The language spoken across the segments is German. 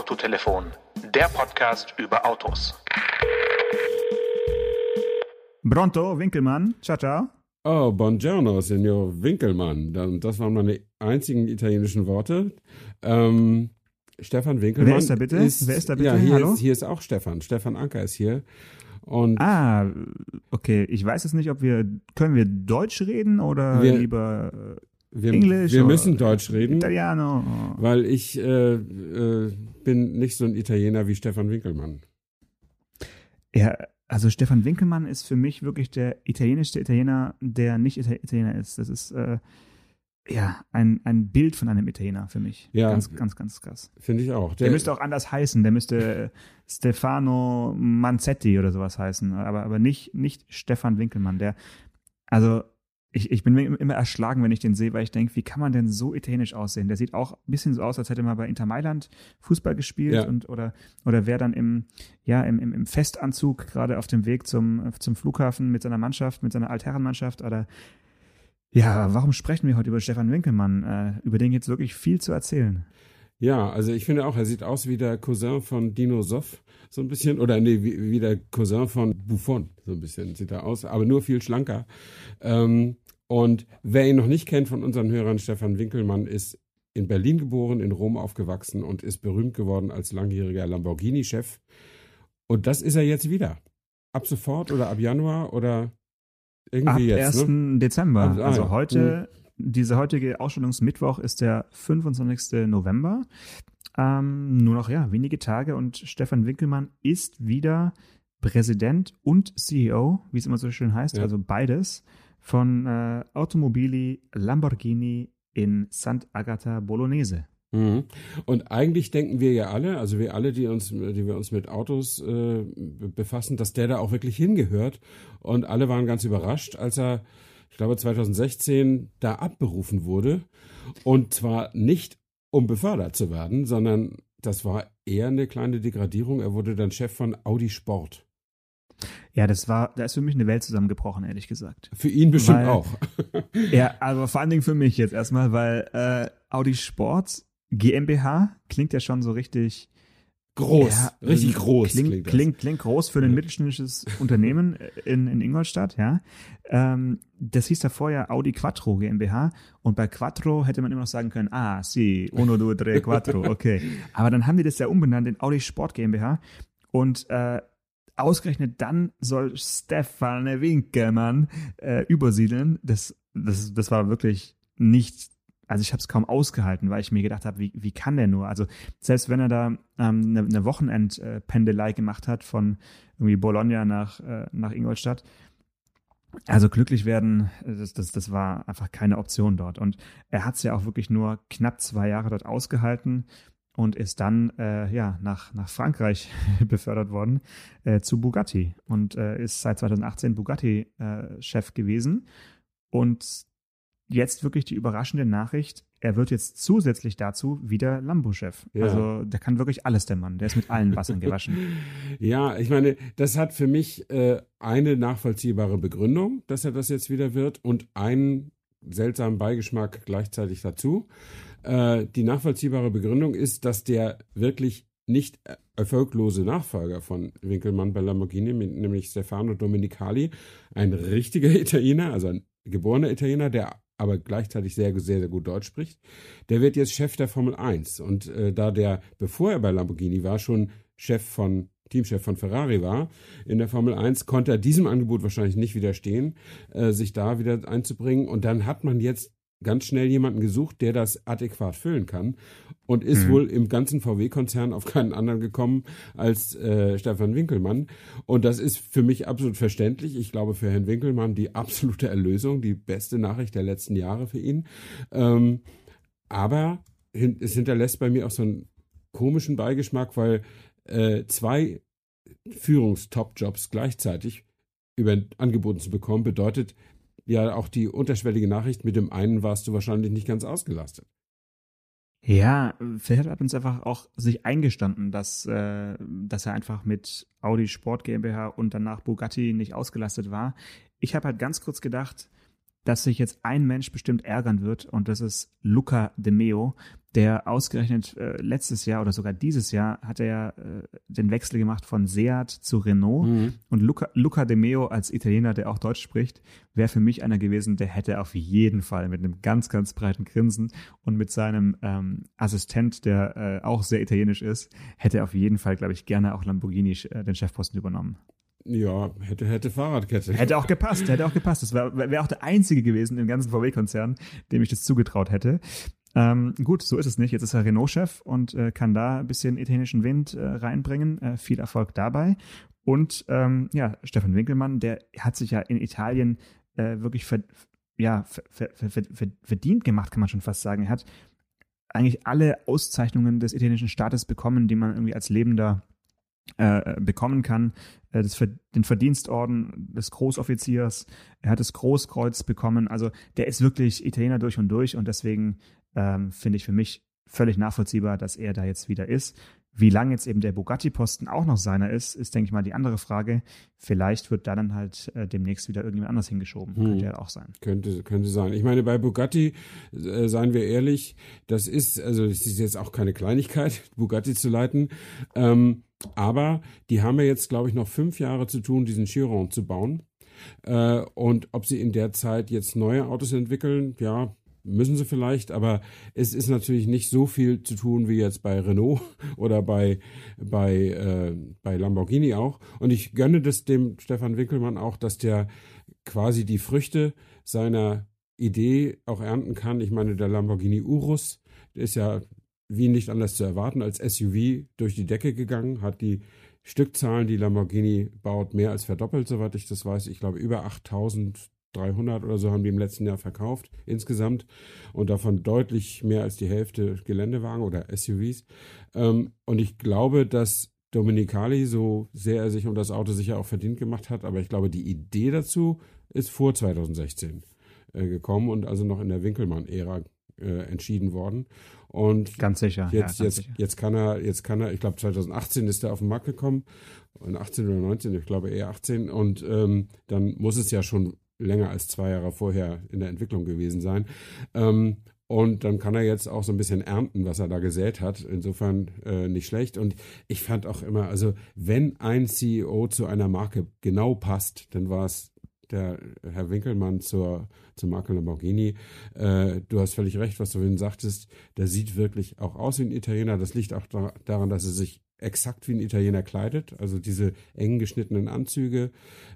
Autotelefon, der Podcast über Autos. Pronto, Winkelmann. Ciao, ciao. Oh, buongiorno, Signor Winkelmann. Das waren meine einzigen italienischen Worte. Ähm, Stefan Winkelmann. Wer ist da bitte? Ist, Wer ist da bitte? Ja, hier, Hallo? Ist, hier ist auch Stefan. Stefan Anker ist hier. Und Ah, okay. Ich weiß jetzt nicht, ob wir, können wir Deutsch reden oder Wir- lieber wir, Englisch wir müssen Deutsch reden, Italiano? weil ich äh, äh, bin nicht so ein Italiener wie Stefan Winkelmann. Ja, also Stefan Winkelmann ist für mich wirklich der italienischste Italiener, der nicht Ita- Italiener ist. Das ist, äh, ja, ein, ein Bild von einem Italiener für mich. Ja. Ganz, ganz, ganz krass. Finde ich auch. Der, müsste auch anders heißen. Der müsste äh, Stefano Manzetti oder sowas heißen. Aber, aber nicht, nicht Stefan Winkelmann. Der, also, ich, ich bin immer erschlagen, wenn ich den sehe, weil ich denke, wie kann man denn so italienisch aussehen? Der sieht auch ein bisschen so aus, als hätte mal bei Inter Mailand Fußball gespielt Ja. und oder, oder wäre dann im, ja, im, im, im Festanzug gerade auf dem Weg zum, zum Flughafen mit seiner Mannschaft, mit seiner Altherrenmannschaft oder ja, warum sprechen wir heute über Stefan Winkelmann? Äh, über den gibt es wirklich viel zu erzählen. Ja, also ich finde auch, er sieht aus wie der Cousin von Dino Soff, so ein bisschen. Oder nee, wie, wie der Cousin von Buffon, so ein bisschen sieht er aus, aber nur viel schlanker. Ähm, und wer ihn noch nicht kennt von unseren Hörern, Stefan Winkelmann ist in Berlin geboren, in Rom aufgewachsen und ist berühmt geworden als langjähriger Lamborghini-Chef. Und das ist er jetzt wieder. Ab sofort oder ab Januar oder irgendwie Ab jetzt. 1. Ne? Dezember. Ah, ah, also heute, dieser heutige Ausstellungsmittwoch ist der 25. November. Ähm, nur noch, ja, wenige Tage und Stefan Winkelmann ist wieder Präsident und CEO, wie es immer so schön heißt, Ja. also beides, von äh, Automobili Lamborghini in Sant'Agata Bolognese. Mhm. Und eigentlich denken wir ja alle, also wir alle, die uns, die wir uns mit Autos äh, be- befassen, dass der da auch wirklich hingehört. Und alle waren ganz überrascht, als er, ich glaube, 2016 da abberufen wurde. Und zwar nicht, um befördert zu werden, sondern das war eher eine kleine Degradierung. Er wurde dann Chef von Audi Sport. Ja, das war, da ist für mich eine Welt zusammengebrochen, ehrlich gesagt. Für ihn bestimmt Weil- auch. Ja, aber vor allen Dingen für mich jetzt erstmal, weil äh, Audi Sport GmbH klingt ja schon so richtig Groß, Ja, richtig groß klingt, klingt, klingt, klingt, groß für ein mittelständisches Unternehmen in, in Ingolstadt, ja. Ähm, das hieß davor ja Audi Quattro GmbH und bei Quattro hätte man immer noch sagen können, ah, si, uno, due, tre, quattro, okay. Aber dann haben die das ja umbenannt in Audi Sport GmbH und äh, ausgerechnet dann soll Stefan Winkelmann äh, übersiedeln. Das, das, das war wirklich nicht, also ich habe es kaum ausgehalten, weil ich mir gedacht habe, wie, wie kann der nur? Also selbst wenn er da ähm, eine, eine Wochenendpendelei gemacht hat von irgendwie Bologna nach, äh, nach Ingolstadt, also glücklich werden, das, das, das war einfach keine Option dort. Und er hat es ja auch wirklich nur knapp zwei Jahre dort ausgehalten und ist dann äh, ja nach, nach Frankreich befördert worden äh, zu Bugatti und äh, ist seit 2018 Bugatti-Chef gewesen. Und jetzt wirklich die überraschende Nachricht, er wird jetzt zusätzlich dazu wieder Lambo-Chef. Ja. Also der kann wirklich alles, der Mann. Der ist mit allen Wassern gewaschen. Ja, ich meine, das hat für mich äh, eine nachvollziehbare Begründung, dass er das jetzt wieder wird und einen seltsamen Beigeschmack gleichzeitig dazu. Äh, die nachvollziehbare Begründung ist, dass der wirklich nicht erfolglose Nachfolger von Winkelmann bei Lamborghini, nämlich Stefano Domenicali, ein richtiger Italiener, also ein geborener Italiener, der aber gleichzeitig sehr, sehr, sehr gut Deutsch spricht, der wird jetzt Chef der Formel 1. Und äh, da der, bevor er bei Lamborghini war, schon Chef von, Teamchef von Ferrari war in der Formel 1, konnte er diesem Angebot wahrscheinlich nicht widerstehen, äh, sich da wieder einzubringen. Und dann hat man jetzt ganz schnell jemanden gesucht, der das adäquat füllen kann und ist Mhm. wohl im ganzen VW-Konzern auf keinen anderen gekommen als äh, Stefan Winkelmann. Und das ist für mich absolut verständlich. Ich glaube, für Herrn Winkelmann die absolute Erlösung, die beste Nachricht der letzten Jahre für ihn. Ähm, aber hin, es hinterlässt bei mir auch so einen komischen Beigeschmack, weil äh, zwei Führungstop-Jobs gleichzeitig über angeboten zu bekommen, bedeutet ja auch die unterschwellige Nachricht, mit dem einen warst du wahrscheinlich nicht ganz ausgelastet. Ja, vielleicht hat uns einfach auch sich eingestanden, dass, äh, dass er einfach mit Audi Sport GmbH und danach Bugatti nicht ausgelastet war. Ich habe halt ganz kurz gedacht, dass sich jetzt ein Mensch bestimmt ärgern wird und das ist Luca De Meo, der ausgerechnet äh, letztes Jahr oder sogar dieses Jahr hat er ja äh, den Wechsel gemacht von Seat zu Renault Mhm. und Luca, Luca De Meo als Italiener, der auch Deutsch spricht, wäre für mich einer gewesen, der hätte auf jeden Fall mit einem ganz, ganz breiten Grinsen und mit seinem ähm, Assistent, der äh, auch sehr italienisch ist, hätte auf jeden Fall, glaube ich, gerne auch Lamborghini äh, den Chefposten übernommen. Ja, hätte, hätte Fahrradkette. Hätte auch gepasst, hätte auch gepasst. Das wäre wär auch der einzige gewesen im ganzen VW-Konzern, dem ich das zugetraut hätte. Ähm, gut, so ist es nicht. Jetzt ist er Renault-Chef und äh, kann da ein bisschen italienischen Wind äh, reinbringen. Äh, viel Erfolg dabei. Und ähm, ja, Stefan Winkelmann, der hat sich ja in Italien äh, wirklich ver ja, ver ver ver ver verdient gemacht, kann man schon fast sagen. Er hat eigentlich alle Auszeichnungen des italienischen Staates bekommen, die man irgendwie als Lebender äh, bekommen kann. Äh, das, den Verdienstorden des Großoffiziers, er hat das Großkreuz bekommen. Also der ist wirklich Italiener durch und durch und deswegen ähm, finde ich für mich völlig nachvollziehbar, dass er da jetzt wieder ist. Wie lange jetzt eben der Bugatti-Posten auch noch seiner ist, ist, denke ich mal, die andere Frage. Vielleicht wird da dann halt äh, demnächst wieder irgendjemand anders hingeschoben. Hm. Könnte ja auch sein. Könnte, könnte sein. Ich meine, bei Bugatti, äh, seien wir ehrlich, das ist, also es ist jetzt auch keine Kleinigkeit, Bugatti zu leiten. Ähm, aber die haben ja jetzt, glaube ich, noch fünf Jahre zu tun, diesen Chiron zu bauen. Äh, und ob sie in der Zeit jetzt neue Autos entwickeln, ja, müssen sie vielleicht, aber es ist natürlich nicht so viel zu tun wie jetzt bei Renault oder bei, bei, äh, bei Lamborghini auch. Und ich gönne das dem Stefan Winkelmann auch, dass der quasi die Früchte seiner Idee auch ernten kann. Ich meine, der Lamborghini Urus, ist ja wie nicht anders zu erwarten als SUV durch die Decke gegangen, hat die Stückzahlen, die Lamborghini baut, mehr als verdoppelt, soweit ich das weiß. Ich glaube, über 8300 oder so haben die im letzten Jahr verkauft insgesamt und davon deutlich mehr als die Hälfte Geländewagen oder SUVs. Ähm, und ich glaube, dass Dominicali, so sehr er sich um das Auto sicher auch verdient gemacht hat, aber ich glaube, die Idee dazu ist vor 2016 äh, gekommen und also noch in der Winkelmann-Ära äh, entschieden worden. Und Ganz sicher. jetzt, ja, ganz jetzt, sicher. jetzt kann er, jetzt kann er, ich glaube 2018 ist er auf den Markt gekommen, und 18 oder 19, ich glaube eher 18, und ähm, dann muss es ja schon länger als zwei Jahre vorher in der Entwicklung gewesen sein. Ähm, und dann kann er jetzt auch so ein bisschen ernten, was er da gesät hat. Insofern äh, nicht schlecht. Und ich fand auch immer, also wenn ein CEO zu einer Marke genau passt, dann war es der Herr Winkelmann zur, zur Marke Lamborghini. Äh, du hast völlig recht, was du vorhin sagtest. Der sieht wirklich auch aus wie ein Italiener. Das liegt auch da, daran, dass er sich exakt wie ein Italiener kleidet. Also diese eng geschnittenen Anzüge,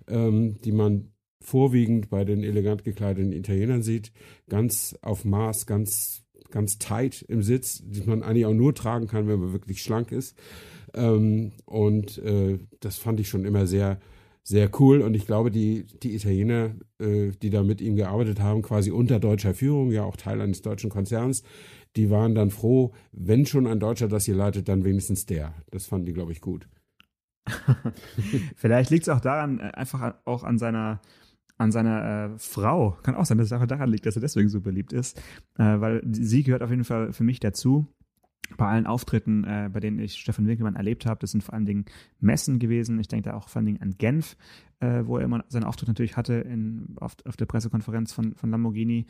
ähm, die man vorwiegend bei den elegant gekleideten Italienern sieht. Ganz auf Maß, ganz, ganz tight im Sitz, die man eigentlich auch nur tragen kann, wenn man wirklich schlank ist. Ähm, und äh, das fand ich schon immer sehr, sehr cool. Und ich glaube, die, die Italiener, äh, die da mit ihm gearbeitet haben, quasi unter deutscher Führung, ja auch Teil eines deutschen Konzerns, die waren dann froh, wenn schon ein Deutscher das hier leitet, dann wenigstens der. Das fanden die, glaube ich, gut. Vielleicht liegt es auch daran, äh, einfach auch an seiner an seiner äh, Frau. Kann auch sein, dass es einfach daran liegt, dass er deswegen so beliebt ist. Äh, weil sie gehört auf jeden Fall für mich dazu. Bei allen Auftritten, äh, bei denen ich Stefan Winkelmann erlebt habe, das sind vor allen Dingen Messen gewesen. Ich denke da auch vor allen Dingen an Genf, äh, wo er immer seinen Auftritt natürlich hatte in, auf, auf der Pressekonferenz von, von Lamborghini.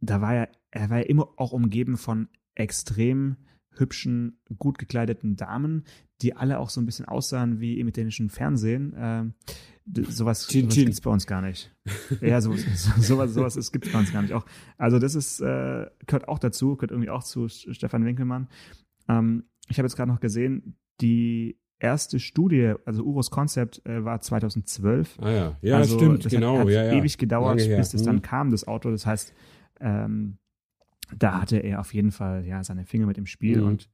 Da war er, er war ja immer auch umgeben von extrem hübschen, gut gekleideten Damen, die alle auch so ein bisschen aussahen wie im italienischen Fernsehen. Ähm, sowas Chin sowas gibt es bei uns gar nicht. Ja, so, so, sowas, sowas gibt es bei uns gar nicht. Auch, also das ist, äh, gehört auch dazu, gehört irgendwie auch zu Stefan Winkelmann. Ähm, ich habe jetzt gerade noch gesehen, die erste Studie, also Urus Concept, äh, war 2012. Ah ja, ja, also stimmt, das genau. Hat, hat ja, ja. ewig gedauert, bis es dann Hm. kam, das Auto. Das heißt, ähm, da hatte er auf jeden Fall ja seine Finger mit im Spiel Mhm. und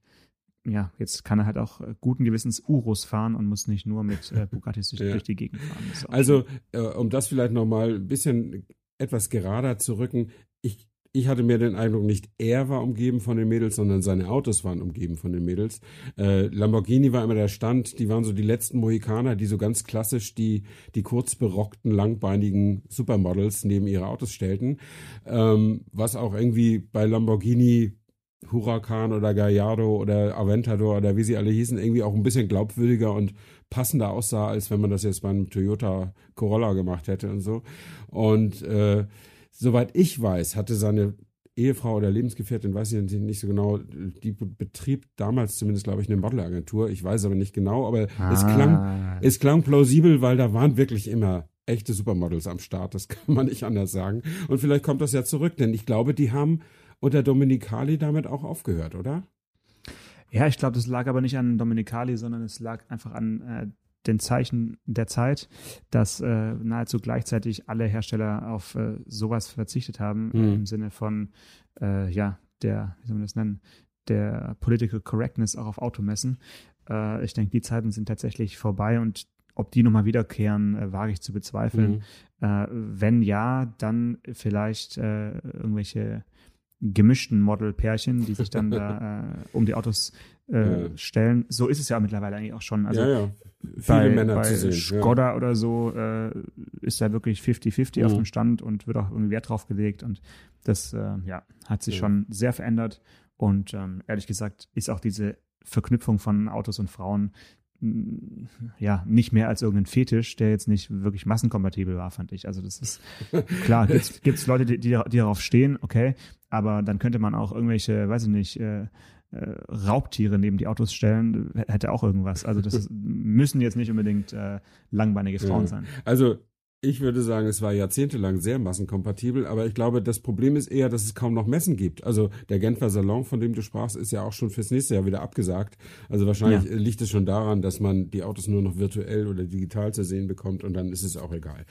ja, jetzt kann er halt auch äh, guten Gewissens Urus fahren und muss nicht nur mit äh, Bugattis durch, Ja. durch die Gegend fahren. Also, äh, um das vielleicht nochmal ein bisschen etwas gerader zu rücken, ich, ich hatte mir den Eindruck, nicht er war umgeben von den Mädels, sondern seine Autos waren umgeben von den Mädels. Äh, Lamborghini war immer der Stand, die waren so die letzten Mohikaner, die so ganz klassisch die, die kurzberockten, langbeinigen Supermodels neben ihre Autos stellten. Ähm, was auch irgendwie bei Lamborghini Huracan oder Gallardo oder Aventador oder wie sie alle hießen, irgendwie auch ein bisschen glaubwürdiger und passender aussah, als wenn man das jetzt beim Toyota Corolla gemacht hätte und so. Und äh, soweit ich weiß, hatte seine Ehefrau oder Lebensgefährtin, weiß ich nicht so genau, die betrieb damals zumindest, glaube ich, eine Modelagentur. Ich weiß aber nicht genau, aber Ah. es, klang, es klang plausibel, weil da waren wirklich immer echte Supermodels am Start. Das kann man nicht anders sagen. Und vielleicht kommt das ja zurück, denn ich glaube, die haben unter Dominikali damit auch aufgehört, oder? Ja, ich glaube, das lag aber nicht an Dominikali, sondern es lag einfach an äh, den Zeichen der Zeit, dass äh, nahezu gleichzeitig alle Hersteller auf äh, sowas verzichtet haben, Mhm. im Sinne von, äh, ja, der, wie soll man das nennen, der Political Correctness auch auf Automessen. Äh, ich denke, die Zeiten sind tatsächlich vorbei und ob die nochmal wiederkehren, äh, wage ich zu bezweifeln. Mhm. Äh, wenn ja, dann vielleicht äh, irgendwelche gemischten Model-Pärchen, die sich dann da äh, um die Autos äh, Ja. stellen. So ist es ja mittlerweile eigentlich auch schon. Also ja, ja. Viele bei, Männer bei zu sehen. Skoda oder so äh, ist da wirklich 50-50 auf Mhm. dem Stand und wird auch irgendwie Wert drauf gelegt. Und das äh, ja, hat sich Ja. schon sehr verändert. Und ähm, ehrlich gesagt ist auch diese Verknüpfung von Autos und Frauen ja nicht mehr als irgendein Fetisch, der jetzt nicht wirklich massenkompatibel war, fand ich. Also das ist klar, gibt es Leute, die, die, die darauf stehen, okay, aber dann könnte man auch irgendwelche, weiß ich nicht, äh, äh, Raubtiere neben die Autos stellen, hätte auch irgendwas. Also das müssen jetzt nicht unbedingt äh, langbeinige Frauen Ja. sein. Also ich würde sagen, es war jahrzehntelang sehr massenkompatibel, aber ich glaube, das Problem ist eher, dass es kaum noch Messen gibt. Also der Genfer Salon, von dem du sprachst, ist ja auch schon fürs nächste Jahr wieder abgesagt. Also wahrscheinlich Ja. liegt es schon daran, dass man die Autos nur noch virtuell oder digital zu sehen bekommt und dann ist es auch egal.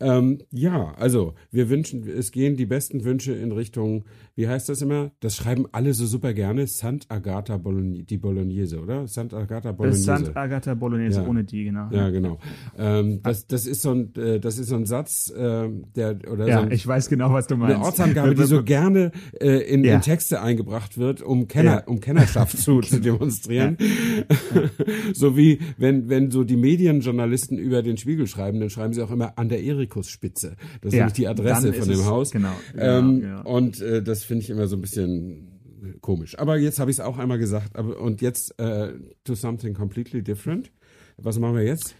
Ähm, ja, also wir wünschen, es gehen die besten Wünsche in Richtung, wie heißt das immer? Das schreiben alle so super gerne, Sant'Agata Bologn die Bolognese, oder? Sant'Agata Das Bolognese. Sant'Agata Bolognese Ja. ohne die, genau. Ja, genau. Ähm, das, das ist so ein, äh, das ist so ein Satz, ähm, der oder so Ja, ein, ich weiß genau, was du meinst. eine Ortsangabe, die so gerne äh, in, Ja. in Texte eingebracht wird, um Kenner, Ja. um Kennerschaft zu, zu demonstrieren. so wie wenn wenn so die Medienjournalisten über den Spiegel schreiben, dann schreiben sie auch immer an der Erikusspitze. Das ist nämlich die Adresse von dem es- Haus. genau, Ähm, genau, genau. Und äh, das finde ich immer so ein bisschen komisch. Aber jetzt habe ich es auch einmal gesagt. Aber, und jetzt äh, to something completely different. Was machen wir jetzt?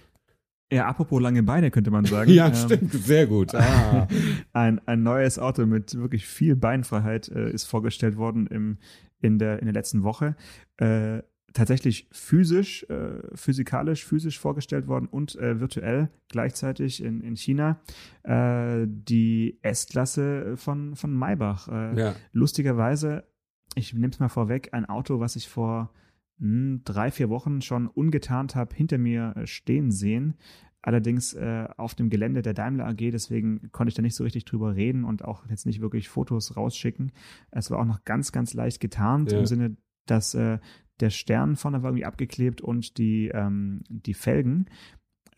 Ja, apropos lange Beine, könnte man sagen. Ja, Ähm, stimmt, sehr gut. Ah. ein, ein neues Auto mit wirklich viel Beinfreiheit äh, ist vorgestellt worden im, in, der, in der letzten Woche. Äh, tatsächlich physisch, äh, physikalisch, physisch vorgestellt worden und äh, virtuell gleichzeitig in, in China. Äh, die S-Klasse von, von Maybach. Äh, Ja. Lustigerweise, ich nehme es mal vorweg, ein Auto, was ich vor drei, vier Wochen schon ungetarnt habe, hinter mir äh, stehen sehen. Allerdings äh, auf dem Gelände der Daimler AG, deswegen konnte ich da nicht so richtig drüber reden und auch jetzt nicht wirklich Fotos rausschicken. Es war auch noch ganz, ganz leicht getarnt Ja. im Sinne, dass äh, der Stern vorne war irgendwie abgeklebt und die, ähm, die Felgen,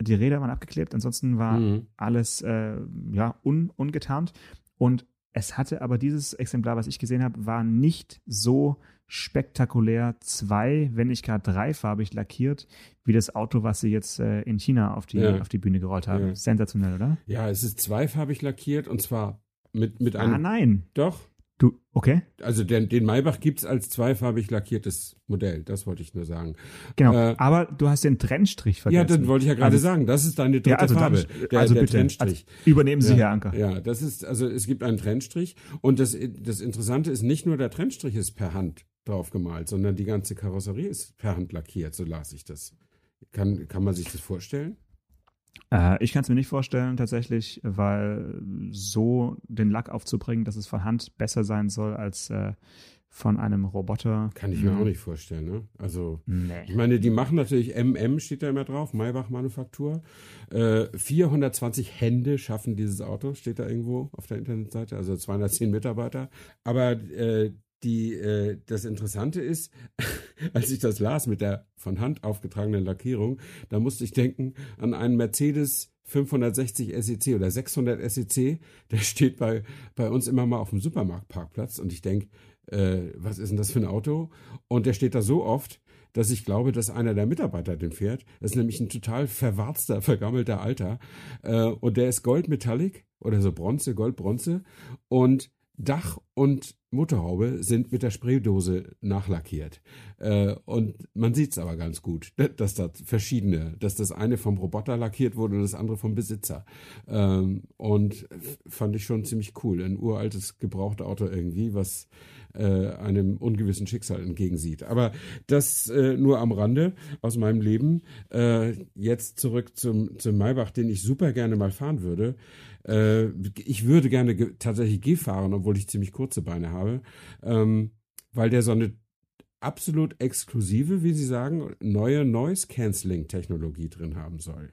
die Räder waren abgeklebt. Ansonsten war Mhm. alles äh, ja un, ungetarnt und es hatte aber dieses Exemplar, was ich gesehen habe, war nicht so spektakulär zwei, wenn nicht gar dreifarbig lackiert, wie das Auto, was sie jetzt äh, in China auf die, Ja. auf die Bühne gerollt haben. Ja. Sensationell, oder? Ja, es ist zweifarbig lackiert und zwar mit, mit einem. Ah, nein. Doch. Du, okay? Also den, den Maybach gibt's als zweifarbig lackiertes Modell, das wollte ich nur sagen. Genau. Äh, aber du hast den Trennstrich vergessen. Ja, das wollte ich ja gerade Also- sagen. Das ist deine dritte Ja, also, Farbe. dann, der, also der bitte. Trennstrich. Also, übernehmen Sie, Ja. Herr Anker. Ja, das ist, also es gibt einen Trennstrich und das, das Interessante ist, nicht nur der Trennstrich ist per Hand drauf gemalt, sondern die ganze Karosserie ist per Hand lackiert, so las ich das. Kann, kann man sich das vorstellen? Äh, ich kann es mir nicht vorstellen, tatsächlich, weil so den Lack aufzubringen, dass es von Hand besser sein soll als äh, von einem Roboter. Kann ich mir Hm, auch nicht vorstellen, ne? Also, ich Nee. meine, die machen natürlich MM, steht da immer drauf, Maybach Manufaktur. Äh, 420 Hände schaffen dieses Auto, steht da irgendwo auf der Internetseite, also 210 Mitarbeiter. Aber äh, die, äh, das Interessante ist, als ich das las mit der von Hand aufgetragenen Lackierung, da musste ich denken an einen Mercedes 560 SEC oder 600 SEC, der steht bei, bei uns immer mal auf dem Supermarktparkplatz und ich denke, äh, was ist denn das für ein Auto? Und der steht da so oft, dass ich glaube, dass einer der Mitarbeiter den fährt. Das ist nämlich ein total verwarzter, vergammelter Alter. Äh, und der ist goldmetallic oder so Bronze, Gold, Bronze. Und Dach und Motorhaube sind mit der Spraydose nachlackiert. Äh, und man sieht es aber ganz gut, dass das verschiedene, dass das eine vom Roboter lackiert wurde und das andere vom Besitzer. Ähm, und fand ich schon ziemlich cool. Ein uraltes gebrauchtes Auto irgendwie, was äh, einem ungewissen Schicksal entgegensieht. Aber das äh, nur am Rande aus meinem Leben. Äh, jetzt zurück zum, zum Maybach, den ich super gerne mal fahren würde. Äh, ich würde gerne tatsächlich G fahren, obwohl ich ziemlich kurze Beine habe, ähm, weil der so eine absolut exklusive, wie Sie sagen, neue Noise-Canceling-Technologie drin haben soll.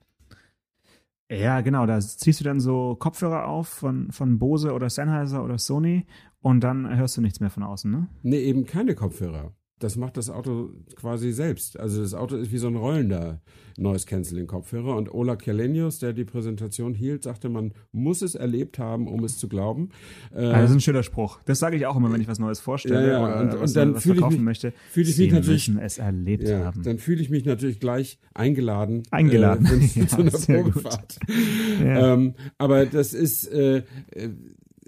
Ja, genau. Da ziehst du dann so Kopfhörer auf von, von Bose oder Sennheiser oder Sony und dann hörst du nichts mehr von außen, ne? Nee, eben keine Kopfhörer das macht das Auto quasi selbst. Also das Auto ist wie so ein rollender Noise Cancelling Kopfhörer und Ola Kelenius, der die Präsentation hielt, sagte, man muss es erlebt haben, um es zu glauben. Äh, das ist ein schöner Spruch. Das sage ich auch immer, wenn ich was Neues vorstelle ja, ja. oder und, was, und dann was fühle ich mich, möchte. Fühle ich mich natürlich es erlebt ja, haben. Dann fühle ich mich natürlich gleich eingeladen. Eingeladen. Äh, ja, zu einer Probefahrt. Ähm, aber das ist äh,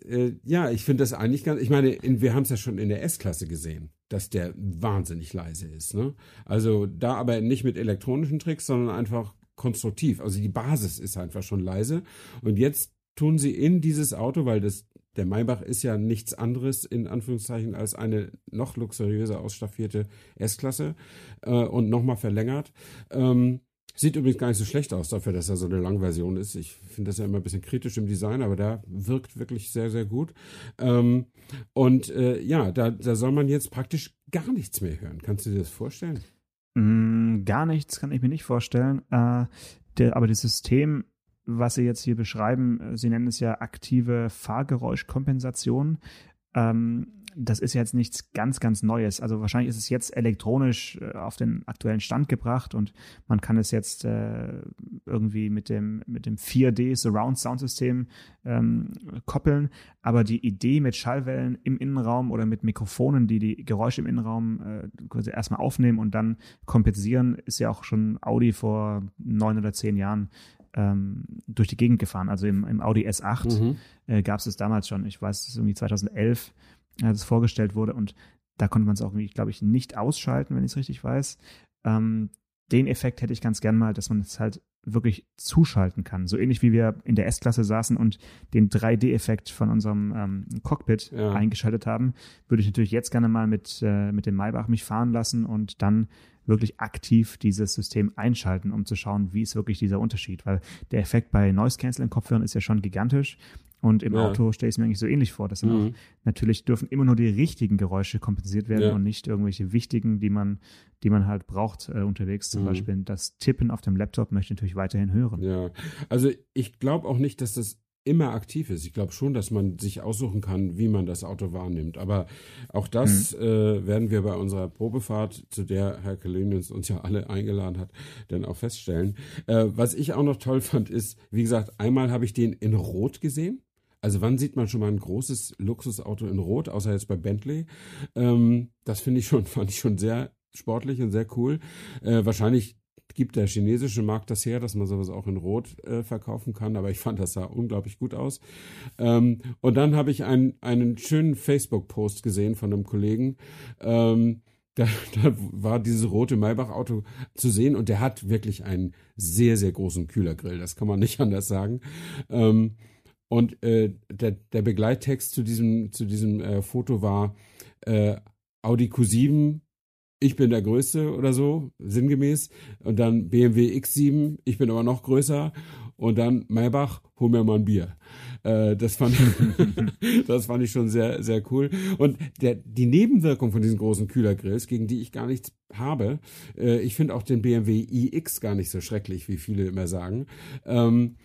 äh, ja, ich finde das eigentlich ganz, ich meine, in, wir haben es ja schon in der S-Klasse gesehen, dass der wahnsinnig leise ist. Ne? Also da aber nicht mit elektronischen Tricks, sondern einfach konstruktiv. Also die Basis ist einfach schon leise. Und jetzt tun sie in dieses Auto, weil das der Maybach ist ja nichts anderes in Anführungszeichen als eine noch luxuriöser ausstaffierte S-Klasse äh, und nochmal verlängert. Ähm, Sieht übrigens gar nicht so schlecht aus dafür, dass er so eine Langversion ist. Ich finde das ja immer ein bisschen kritisch im Design, aber der wirkt wirklich sehr, sehr gut. Ähm, und äh, ja, da, da soll man jetzt praktisch gar nichts mehr hören. Kannst du dir das vorstellen? Mm, gar nichts kann ich mir nicht vorstellen. Äh, der, aber das System, was Sie jetzt hier beschreiben, äh, Sie nennen es ja aktive Fahrgeräuschkompensation. Ähm, das ist jetzt nichts ganz, ganz Neues. Also wahrscheinlich ist es jetzt elektronisch äh, auf den aktuellen Stand gebracht und man kann es jetzt äh, irgendwie mit dem, mit dem 4D Surround Sound System ähm, koppeln. Aber die Idee mit Schallwellen im Innenraum oder mit Mikrofonen, die die Geräusche im Innenraum äh, quasi erstmal aufnehmen und dann kompensieren, ist ja auch schon Audi vor neun oder zehn Jahren ähm, durch die Gegend gefahren. Also im, im Audi S8 mhm. äh, gab es es damals schon. Ich weiß, es ist irgendwie 2011 als es vorgestellt wurde. Und da konnte man es auch, glaube ich, nicht ausschalten, wenn ich es richtig weiß. Ähm, den Effekt hätte ich ganz gern mal, dass man es halt wirklich zuschalten kann. So ähnlich wie wir in der S-Klasse saßen und den 3D-Effekt von unserem ähm, Cockpit ja. eingeschaltet haben, würde ich natürlich jetzt gerne mal mit, äh, mit dem Maybach mich fahren lassen und dann wirklich aktiv dieses System einschalten, um zu schauen, wie ist wirklich dieser Unterschied. Weil der Effekt bei Noise-Canceling-Kopfhörern ist ja schon gigantisch. Und im ja. Auto stelle ich es mir eigentlich so ähnlich vor. dass mhm. auch, natürlich dürfen immer nur die richtigen Geräusche kompensiert werden ja. und nicht irgendwelche wichtigen, die man, die man halt braucht äh, unterwegs. Zum mhm. Beispiel das Tippen auf dem Laptop möchte ich natürlich weiterhin hören. Ja, also ich glaube auch nicht, dass das immer aktiv ist. Ich glaube schon, dass man sich aussuchen kann, wie man das Auto wahrnimmt. Aber auch das mhm. äh, werden wir bei unserer Probefahrt, zu der Herr Kalinius uns ja alle eingeladen hat, dann auch feststellen. Äh, was ich auch noch toll fand, ist, wie gesagt, einmal habe ich den in Rot gesehen. Also wann sieht man schon mal ein großes Luxusauto in Rot, außer jetzt bei Bentley? Ähm, das finde ich schon, fand ich schon sehr sportlich und sehr cool. Äh, wahrscheinlich gibt der chinesische Markt das her, dass man sowas auch in Rot äh, verkaufen kann, aber ich fand, das sah unglaublich gut aus. Ähm, und dann habe ich ein, einen schönen Facebook-Post gesehen von einem Kollegen. Ähm, da, da war dieses rote Maybach-Auto zu sehen und der hat wirklich einen sehr, sehr großen Kühlergrill. Das kann man nicht anders sagen. Ähm, und äh, der, der Begleittext zu diesem, zu diesem äh, Foto war äh, Audi Q7, ich bin der Größte oder so, sinngemäß. Und dann BMW X7, ich bin aber noch größer. Und dann Maybach, hol mir mal ein Bier. Äh, das, fand ich, das fand ich schon sehr, sehr cool. Und der, die Nebenwirkung von diesen großen Kühlergrills, gegen die ich gar nichts habe, äh, ich finde auch den BMW iX gar nicht so schrecklich, wie viele immer sagen. Ähm,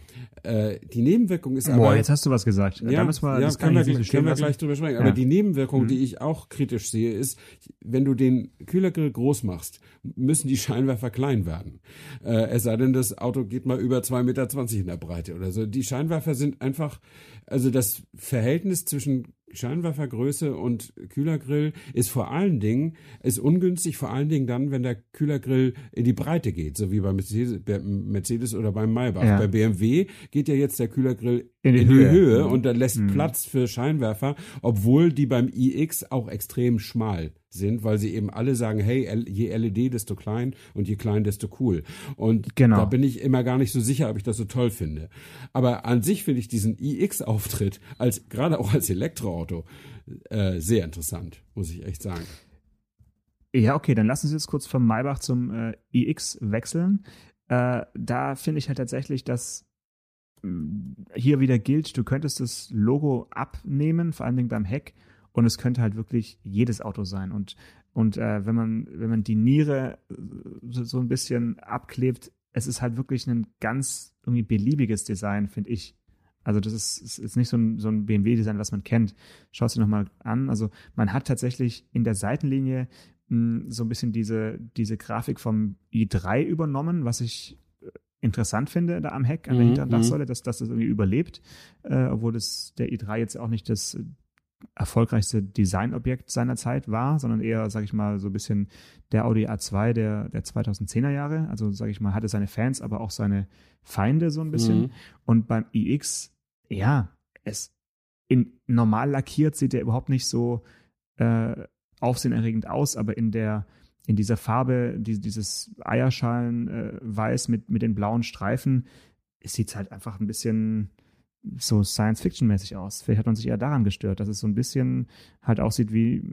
äh, die Nebenwirkung ist aber. Boah, jetzt hast du was gesagt. Ja, da müssen wir, ja, das kann, können wir, können wir gleich drüber sprechen. Ja. Aber die Nebenwirkung, mhm. die ich auch kritisch sehe, ist, wenn du den Kühlergrill groß machst, müssen die Scheinwerfer klein werden. Äh, es sei denn, das Auto geht mal über 2,20 Meter in der Breite oder so. Die Scheinwerfer sind einfach, also das Verhältnis zwischen Scheinwerfergröße und Kühlergrill ist vor allen Dingen, ist ungünstig, vor allen Dingen dann, wenn der Kühlergrill in die Breite geht, so wie bei Mercedes, Mercedes oder beim Maybach. Ja. Bei BMW geht ja jetzt der Kühlergrill in die, in Höhe. die Höhe. und da lässt mhm. Platz für Scheinwerfer, obwohl die beim iX auch extrem schmal sind, weil sie eben alle sagen, hey, je LED, desto klein und je klein, desto cool. Und genau. da bin ich immer gar nicht so sicher, ob ich das so toll finde. Aber an sich finde ich diesen iX-Auftritt als gerade auch als Elektroauto äh, sehr interessant, muss ich echt sagen. Ja, okay, dann lassen Sie uns kurz vom Maybach zum äh, iX wechseln. Äh, da finde ich halt tatsächlich, dass hier wieder gilt, du könntest das Logo abnehmen, vor allen Dingen beim Heck, und es könnte halt wirklich jedes Auto sein. Und, und äh, wenn man, wenn man die Niere so, so ein bisschen abklebt, es ist halt wirklich ein ganz irgendwie beliebiges Design, finde ich. Also das ist, ist nicht so ein, so ein BMW-Design, was man kennt. Schau es dir nochmal an. Also man hat tatsächlich in der Seitenlinie mh, so ein bisschen diese, diese Grafik vom i3 übernommen, was ich interessant finde, da am Heck, an der mhm, hinteren Dachsäule, mhm. dass, dass das irgendwie überlebt, äh, obwohl das der i3 jetzt auch nicht das erfolgreichste Designobjekt seiner Zeit war, sondern eher, sag ich mal, so ein bisschen der Audi A2 der, der 2010er Jahre. Also, sag ich mal, hatte seine Fans, aber auch seine Feinde so ein bisschen. Mhm. Und beim iX, ja, es in normal lackiert sieht er überhaupt nicht so äh, aufsehenerregend aus, aber in der in dieser Farbe, die, dieses Eierschalenweiß äh, mit, mit den blauen Streifen, sieht halt einfach ein bisschen so Science-Fiction-mäßig aus. Vielleicht hat man sich eher daran gestört, dass es so ein bisschen halt aussieht wie,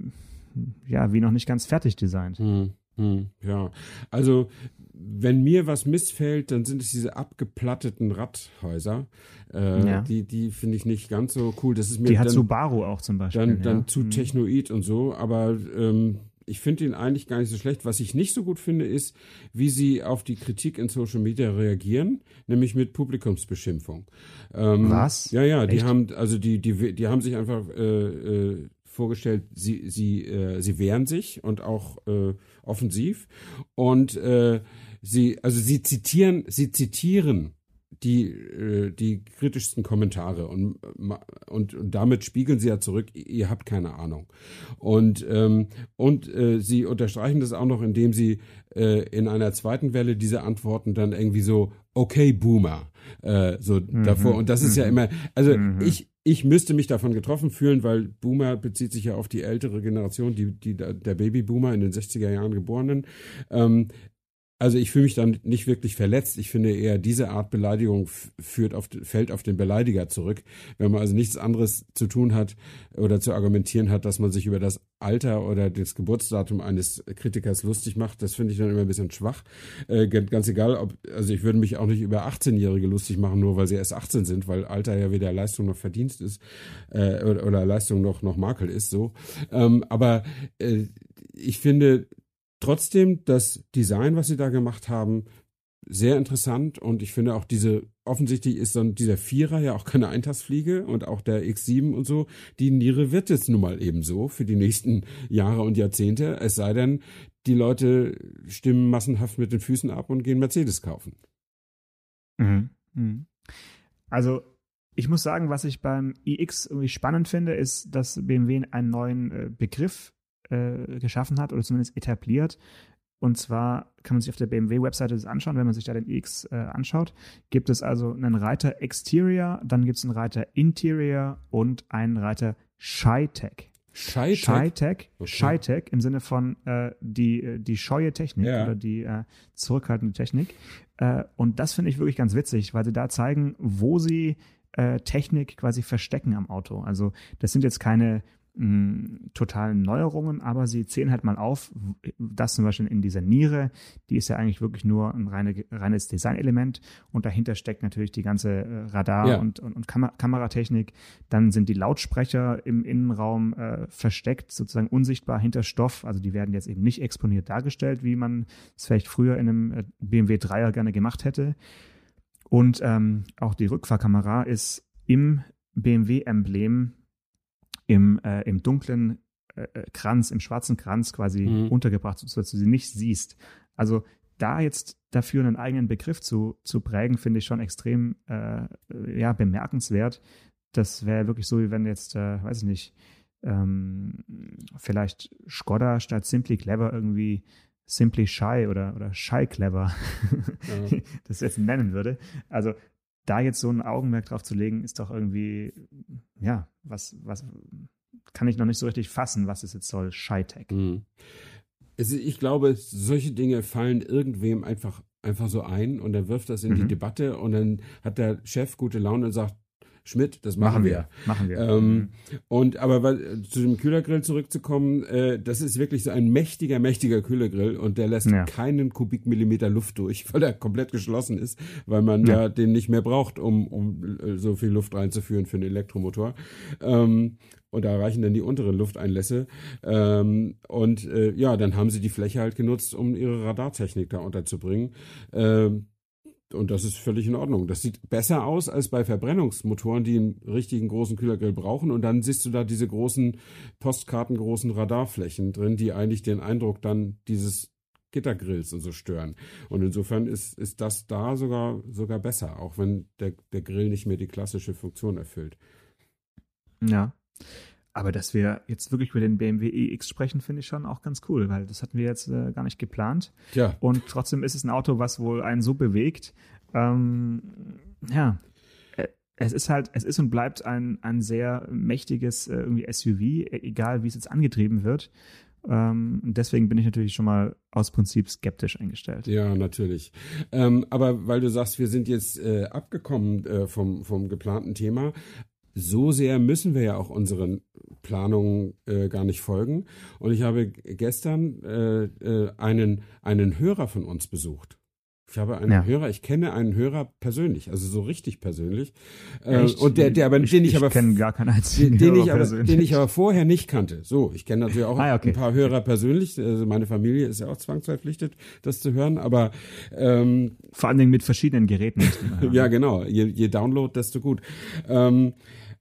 ja, wie noch nicht ganz fertig designt. Hm, hm, ja, also wenn mir was missfällt, dann sind es diese abgeplatteten Radhäuser. Äh, ja. Die, die finde ich nicht ganz so cool. Das ist mir die hat dann, Subaru auch zum Beispiel. Dann, dann ja. zu hm. technoid und so, aber ähm, ich finde ihn eigentlich gar nicht so schlecht. Was ich nicht so gut finde, ist, wie sie auf die Kritik in Social Media reagieren, nämlich mit Publikumsbeschimpfung. Ähm, Was? Ja, ja, die Echt? haben, also die, die, die haben sich einfach äh, äh, vorgestellt, sie, sie, äh, sie wehren sich und auch äh, offensiv. Und äh, sie, also sie zitieren, sie zitieren die, äh, die kritischsten Kommentare und, und, und damit spiegeln sie ja zurück, ihr habt keine Ahnung. Und, ähm, und äh, sie unterstreichen das auch noch, indem sie äh, in einer zweiten Welle diese Antworten dann irgendwie so, okay, Boomer, äh, so mhm. davor. Und das ist mhm. ja immer, also mhm. ich, ich müsste mich davon getroffen fühlen, weil Boomer bezieht sich ja auf die ältere Generation, die, die der Babyboomer in den 60er Jahren geborenen. Ähm, also ich fühle mich dann nicht wirklich verletzt. Ich finde eher, diese Art Beleidigung führt auf, fällt auf den Beleidiger zurück. Wenn man also nichts anderes zu tun hat oder zu argumentieren hat, dass man sich über das Alter oder das Geburtsdatum eines Kritikers lustig macht, das finde ich dann immer ein bisschen schwach. Äh, ganz egal, ob, also ich würde mich auch nicht über 18-Jährige lustig machen, nur weil sie erst 18 sind, weil Alter ja weder Leistung noch Verdienst ist äh, oder, Leistung noch, noch Makel ist, so. Ähm, aber äh, ich finde, trotzdem das Design, was sie da gemacht haben, sehr interessant und ich finde auch diese, offensichtlich ist dann dieser Vierer ja auch keine Eintagsfliege und auch der X7 und so, die Niere wird jetzt nun mal eben so für die nächsten Jahre und Jahrzehnte, es sei denn, die Leute stimmen massenhaft mit den Füßen ab und gehen Mercedes kaufen. Mhm. Mhm. Also ich muss sagen, was ich beim iX irgendwie spannend finde, ist, dass BMW einen neuen äh, Begriff äh, geschaffen hat oder zumindest etabliert. Und zwar kann man sich auf der BMW-Webseite das anschauen, wenn man sich da den iX äh, anschaut. Gibt es also einen Reiter Exterior, dann gibt es einen Reiter Interior und einen Reiter Shy-Tech. Shy-Tech? Shy-Tech, okay. Shy-Tech im Sinne von äh, die, äh, die scheue Technik ja. oder die äh, zurückhaltende Technik. Äh, und das finde ich wirklich ganz witzig, weil sie da zeigen, wo sie Technik quasi verstecken am Auto. Also das sind jetzt keine totalen Neuerungen, aber sie zählen halt mal auf, das zum Beispiel in dieser Niere, die ist ja eigentlich wirklich nur ein reine, reines Designelement und dahinter steckt natürlich die ganze äh, Radar- ja. und, und, und Kam Kameratechnik. Dann sind die Lautsprecher im Innenraum äh, versteckt, sozusagen unsichtbar hinter Stoff, also die werden jetzt eben nicht exponiert dargestellt, wie man es vielleicht früher in einem äh, BMW 3er gerne gemacht hätte. Und ähm, auch die Rückfahrkamera ist im BMW-Emblem im, äh, im dunklen äh, äh, Kranz, im schwarzen Kranz quasi mhm. untergebracht, sodass du sie nicht siehst. Also da jetzt dafür einen eigenen Begriff zu, zu prägen, finde ich schon extrem äh, ja, bemerkenswert. Das wäre wirklich so, wie wenn jetzt, äh, weiß ich nicht, ähm, vielleicht Skoda statt Simply Clever irgendwie Simply Shy oder, oder Shy Clever ja. das jetzt nennen würde. Also da jetzt so ein Augenmerk drauf zu legen, ist doch irgendwie, ja, was, was kann ich noch nicht so richtig fassen, was es jetzt soll, Scheitech. Mhm. ich glaube, solche Dinge fallen irgendwem einfach, einfach so ein und er wirft das in mhm. die Debatte und dann hat der Chef gute Laune und sagt, Schmidt, das machen, machen wir. wir. Machen wir. Ähm, mhm. Und aber weil, zu dem Kühlergrill zurückzukommen, äh, das ist wirklich so ein mächtiger, mächtiger Kühlergrill und der lässt ja. keinen Kubikmillimeter Luft durch, weil er komplett geschlossen ist, weil man ja, ja den nicht mehr braucht, um, um äh, so viel Luft reinzuführen für einen Elektromotor. Ähm, und da reichen dann die unteren Lufteinlässe. Ähm, und äh, ja, dann haben sie die Fläche halt genutzt, um ihre Radartechnik da unterzubringen. Ähm, und das ist völlig in Ordnung. Das sieht besser aus als bei Verbrennungsmotoren, die einen richtigen großen Kühlergrill brauchen. Und dann siehst du da diese großen postkartengroßen Radarflächen drin, die eigentlich den Eindruck dann dieses Gittergrills und so stören. Und insofern ist, ist das da sogar, sogar besser, auch wenn der, der Grill nicht mehr die klassische Funktion erfüllt. Ja. Aber dass wir jetzt wirklich über den BMW iX sprechen, finde ich schon auch ganz cool, weil das hatten wir jetzt äh, gar nicht geplant. Ja. Und trotzdem ist es ein Auto, was wohl einen so bewegt. Ähm, ja, es ist halt, es ist und bleibt ein, ein sehr mächtiges äh, irgendwie SUV, e, egal wie es jetzt angetrieben wird. Ähm, deswegen bin ich natürlich schon mal aus Prinzip skeptisch eingestellt. Ja, natürlich. Ähm, aber weil du sagst, wir sind jetzt äh, abgekommen äh, vom, vom geplanten Thema, so sehr müssen wir ja auch unseren Planungen äh, gar nicht folgen. Und ich habe gestern äh, äh, einen, einen Hörer von uns besucht. Ich habe einen ja. Hörer, ich kenne einen Hörer persönlich, also so richtig persönlich. Äh, und der, der aber, ich, den ich, ich aber, kenne gar keinen einzigen den, ich aber, den ich aber vorher nicht kannte. So, ich kenne natürlich auch ah, okay. ein paar Hörer persönlich. Also meine Familie ist ja auch zwangsverpflichtet, das zu hören. Aber ähm, vor allen Dingen mit verschiedenen Geräten. ja, genau. Je, je Download, desto gut. Ähm,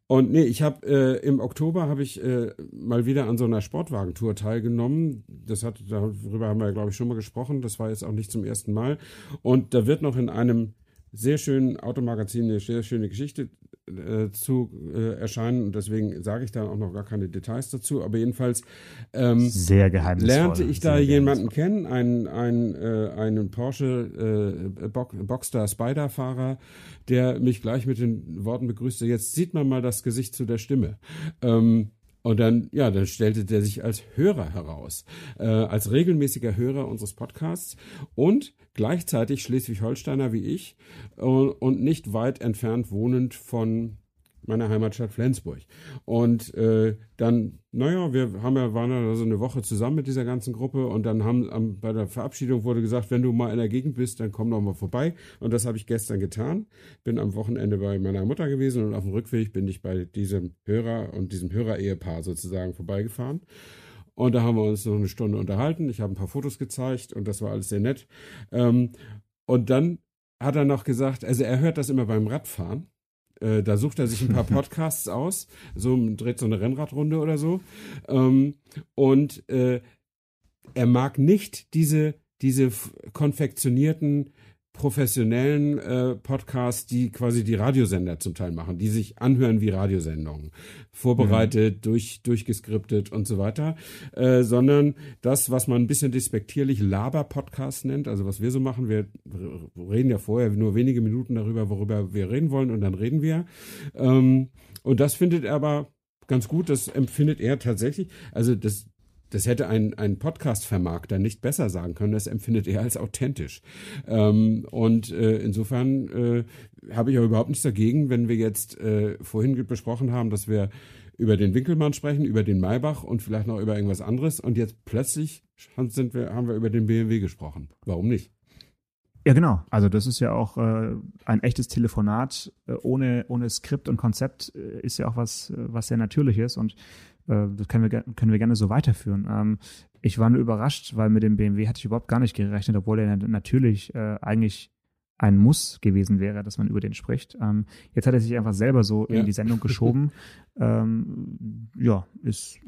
und nee, ich habe äh, im Oktober habe ich äh, mal wieder an so einer Sportwagentour teilgenommen. Das hat darüber haben wir glaube ich schon mal gesprochen. Das war jetzt auch nicht zum ersten Mal. Und da wird noch in einem sehr schönen Automagazin eine sehr schöne Geschichte äh, zu äh, erscheinen und deswegen sage ich da auch noch gar keine Details dazu. Aber jedenfalls ähm, sehr geheimnisvoll. lernte ich da jemanden kennen, einen, einen, äh, einen Porsche äh, Boxster Spider-Fahrer, der mich gleich mit den Worten begrüßte: Jetzt sieht man mal das Gesicht zu der Stimme. Ähm, und dann, ja, dann stellte der sich als Hörer heraus, äh, als regelmäßiger Hörer unseres Podcasts und gleichzeitig Schleswig-Holsteiner wie ich äh, und nicht weit entfernt wohnend von meiner Heimatstadt Flensburg. Und äh, dann, naja, wir haben ja, waren ja so eine Woche zusammen mit dieser ganzen Gruppe und dann haben am, bei der Verabschiedung wurde gesagt, wenn du mal in der Gegend bist, dann komm doch mal vorbei. Und das habe ich gestern getan. Bin am Wochenende bei meiner Mutter gewesen und auf dem Rückweg bin ich bei diesem Hörer und diesem Hörer-Ehepaar sozusagen vorbeigefahren. Und da haben wir uns noch eine Stunde unterhalten. Ich habe ein paar Fotos gezeigt und das war alles sehr nett. Ähm, und dann hat er noch gesagt, also er hört das immer beim Radfahren. Äh, da sucht er sich ein paar Podcasts aus, so dreht so eine Rennradrunde oder so. Ähm, und äh, er mag nicht diese, diese konfektionierten professionellen äh, Podcasts, die quasi die Radiosender zum Teil machen, die sich anhören wie Radiosendungen, vorbereitet, mhm. durch, durchgeskriptet und so weiter, äh, sondern das, was man ein bisschen despektierlich Laber-Podcast nennt, also was wir so machen, wir reden ja vorher nur wenige Minuten darüber, worüber wir reden wollen und dann reden wir. Ähm, und das findet er aber ganz gut, das empfindet er tatsächlich, also das das hätte ein, ein Podcast-Vermarkter nicht besser sagen können. Das empfindet er als authentisch. Ähm, und äh, insofern äh, habe ich auch überhaupt nichts dagegen, wenn wir jetzt äh, vorhin besprochen haben, dass wir über den Winkelmann sprechen, über den Maybach und vielleicht noch über irgendwas anderes. Und jetzt plötzlich sind wir, haben wir über den BMW gesprochen. Warum nicht? Ja, genau. Also das ist ja auch äh, ein echtes Telefonat äh, ohne, ohne Skript und Konzept äh, ist ja auch was, äh, was sehr Natürliches und das können wir, können wir gerne so weiterführen. Ähm, ich war nur überrascht, weil mit dem BMW hatte ich überhaupt gar nicht gerechnet, obwohl er natürlich äh, eigentlich ein Muss gewesen wäre, dass man über den spricht. Ähm, jetzt hat er sich einfach selber so ja. in die Sendung geschoben. ähm, ja, ist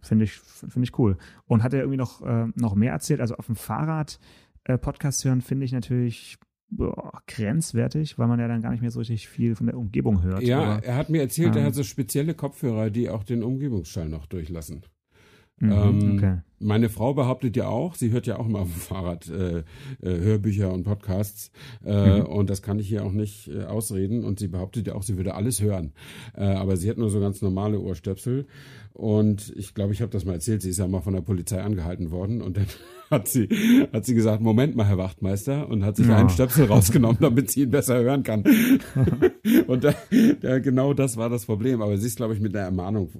finde ich finde ich cool. Und hat er irgendwie noch äh, noch mehr erzählt? Also auf dem Fahrrad äh, Podcast hören finde ich natürlich boah, grenzwertig, weil man ja dann gar nicht mehr so richtig viel von der Umgebung hört. Ja, aber, er hat mir erzählt, ähm, er hat so spezielle Kopfhörer, die auch den Umgebungsschall noch durchlassen. Mhm, ähm, okay. Meine Frau behauptet ja auch, sie hört ja auch immer auf dem Fahrrad äh, äh, Hörbücher und Podcasts äh, mhm. und das kann ich hier auch nicht äh, ausreden und sie behauptet ja auch, sie würde alles hören, äh, aber sie hat nur so ganz normale Ohrstöpsel und ich glaube, ich habe das mal erzählt, sie ist ja mal von der Polizei angehalten worden und dann hat sie, hat sie gesagt, Moment mal, Herr Wachtmeister, und hat sich ja. einen Stöpsel rausgenommen, damit sie ihn besser hören kann. und da, da, genau das war das Problem. Aber sie ist, glaube ich, mit einer Ermahnung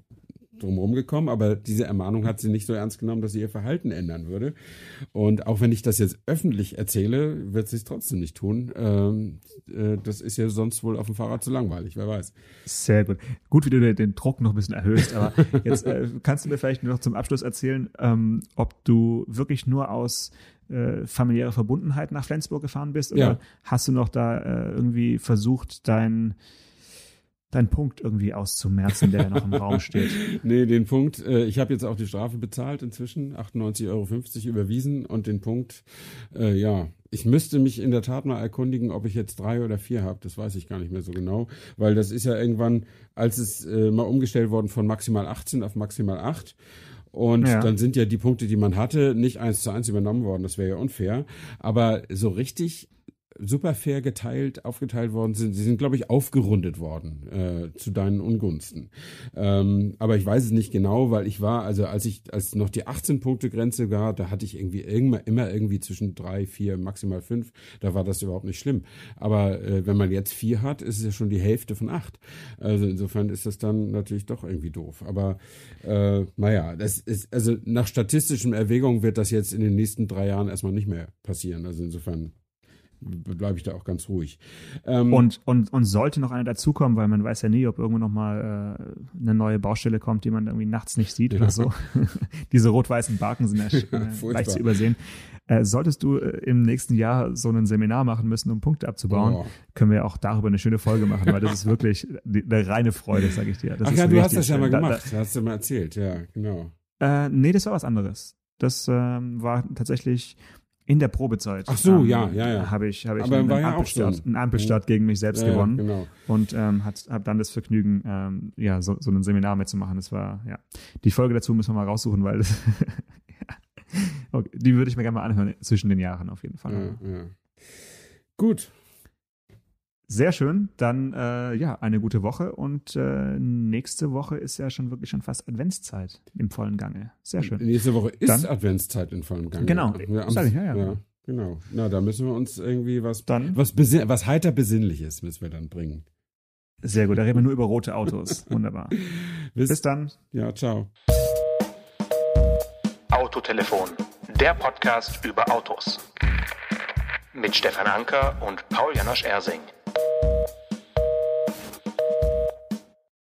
drumherum gekommen, aber diese Ermahnung hat sie nicht so ernst genommen, dass sie ihr Verhalten ändern würde. Und auch wenn ich das jetzt öffentlich erzähle, wird sie es trotzdem nicht tun. Ähm, äh, das ist ja sonst wohl auf dem Fahrrad zu langweilig, wer weiß. Sehr gut. Gut, wie du den Druck noch ein bisschen erhöhst, aber jetzt äh, kannst du mir vielleicht noch zum Abschluss erzählen, ähm, ob du wirklich nur aus äh, familiärer Verbundenheit nach Flensburg gefahren bist oder ja. hast du noch da äh, irgendwie versucht, dein deinen Punkt irgendwie auszumerzen, der noch im Raum steht. Nee, den Punkt, äh, ich habe jetzt auch die Strafe bezahlt inzwischen, 98,50 Euro überwiesen und den Punkt, äh, ja, ich müsste mich in der Tat mal erkundigen, ob ich jetzt drei oder vier habe. Das weiß ich gar nicht mehr so genau, weil das ist ja irgendwann, als es äh, mal umgestellt worden von maximal 18 auf maximal 8. Und ja. dann sind ja die Punkte, die man hatte, nicht eins zu eins übernommen worden. Das wäre ja unfair. Aber so richtig super fair geteilt, aufgeteilt worden sind. Sie sind, glaube ich, aufgerundet worden äh, zu deinen Ungunsten. Ähm, aber ich weiß es nicht genau, weil ich war, also als ich, als noch die 18-Punkte-Grenze war, da hatte ich irgendwie immer, immer irgendwie zwischen drei, vier, maximal fünf. Da war das überhaupt nicht schlimm. Aber äh, wenn man jetzt vier hat, ist es ja schon die Hälfte von acht. Also insofern ist das dann natürlich doch irgendwie doof. Aber äh, naja, das ist, also nach statistischem Erwägung wird das jetzt in den nächsten drei Jahren erstmal nicht mehr passieren. Also insofern bleibe ich da auch ganz ruhig. Ähm, und, und, und sollte noch einer dazukommen, weil man weiß ja nie, ob irgendwo noch mal äh, eine neue Baustelle kommt, die man irgendwie nachts nicht sieht ja. oder so. Diese rot-weißen Barken sind ja, äh, leicht zu übersehen. Äh, solltest du äh, im nächsten Jahr so ein Seminar machen müssen, um Punkte abzubauen, oh. können wir auch darüber eine schöne Folge machen, weil das ist wirklich die, eine reine Freude, sage ich dir. Das Ach ja, du hast das ja mal gemacht, da, da, hast du mal erzählt, ja, genau. Äh, nee, das war was anderes. Das ähm, war tatsächlich in der Probezeit. Ach so, ähm, ja, ja, ja. Habe ich, habe ich einen, ja Ampelstart, einen Ampelstart gegen mich selbst ja, gewonnen ja, genau. und ähm, habe dann das Vergnügen, ähm, ja, so, so ein Seminar mitzumachen. Das war, ja. Die Folge dazu müssen wir mal raussuchen, weil das, okay, die würde ich mir gerne mal anhören zwischen den Jahren auf jeden Fall. Ja, ja. Gut, sehr schön. Dann äh, ja, eine gute Woche und äh, nächste Woche ist ja schon wirklich schon fast Adventszeit im vollen Gange. Sehr schön. Nächste Woche ist Dann, Adventszeit im vollen Gange. Genau. Ja, am, ich, ja, ja. ja, genau. Na, da müssen wir uns irgendwie was, dann, was, was heiter besinnliches müssen wir dann bringen. Sehr gut, da reden wir nur über rote Autos. Wunderbar. Bis, Bis dann. Ja, ciao. Autotelefon, der Podcast über Autos. Mit Stefan Anker und Paul Janosch Ersing.